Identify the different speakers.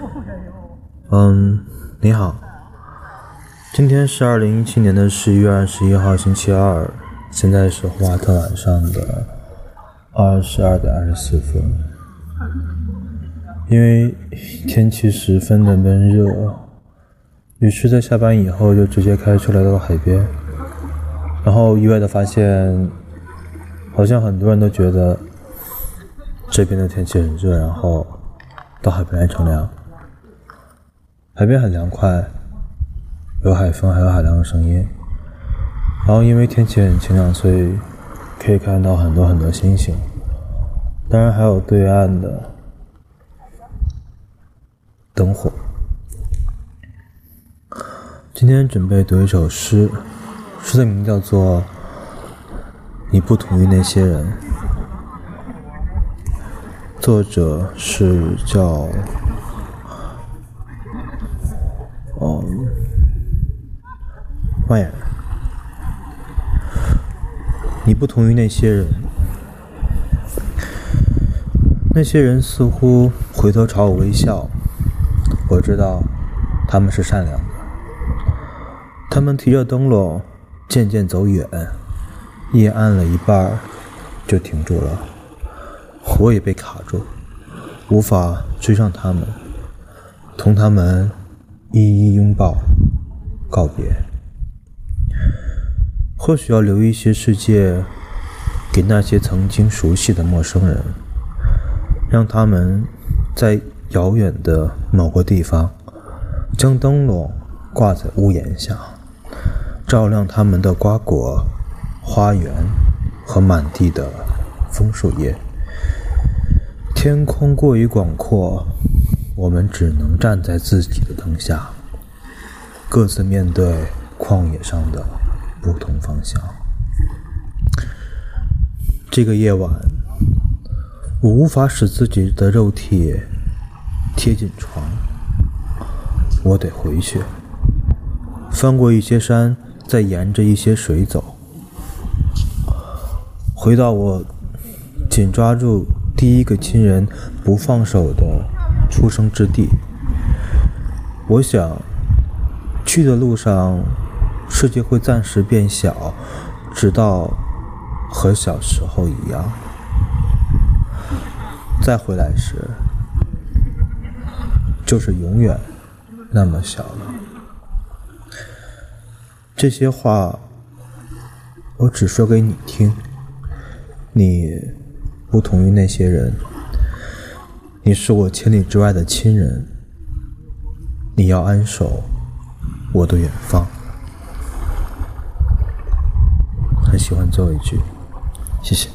Speaker 1: 嗯，你好，今天是二零一七年的十一月二十一号，星期二，现在是霍华特晚上的二十二点二十四分。因为天气十分的闷热，于是，在下班以后就直接开车来到了海边，然后意外的发现，好像很多人都觉得这边的天气很热，然后到海边来乘凉。海边很凉快，有海风，还有海浪的声音。然后因为天气很晴朗，所以可以看到很多很多星星，当然还有对岸的。灯火。今天准备读一首诗，诗的名叫做《你不同于那些人》，作者是叫哦，万言。你不同于那些人，那些人似乎回头朝我微笑。我知道他们是善良的，他们提着灯笼渐渐走远，夜暗了一半就停住了。我也被卡住，无法追上他们，同他们一一拥抱告别。或许要留一些世界给那些曾经熟悉的陌生人，让他们在。遥远的某个地方，将灯笼挂在屋檐下，照亮他们的瓜果、花园和满地的枫树叶。天空过于广阔，我们只能站在自己的灯下，各自面对旷野上的不同方向。这个夜晚，我无法使自己的肉体。贴近床，我得回去，翻过一些山，再沿着一些水走，回到我紧抓住第一个亲人不放手的出生之地。我想，去的路上，世界会暂时变小，直到和小时候一样。再回来时。就是永远那么小了。这些话我只说给你听。你不同于那些人，你是我千里之外的亲人。你要安守我的远方。很喜欢最后一句，谢谢。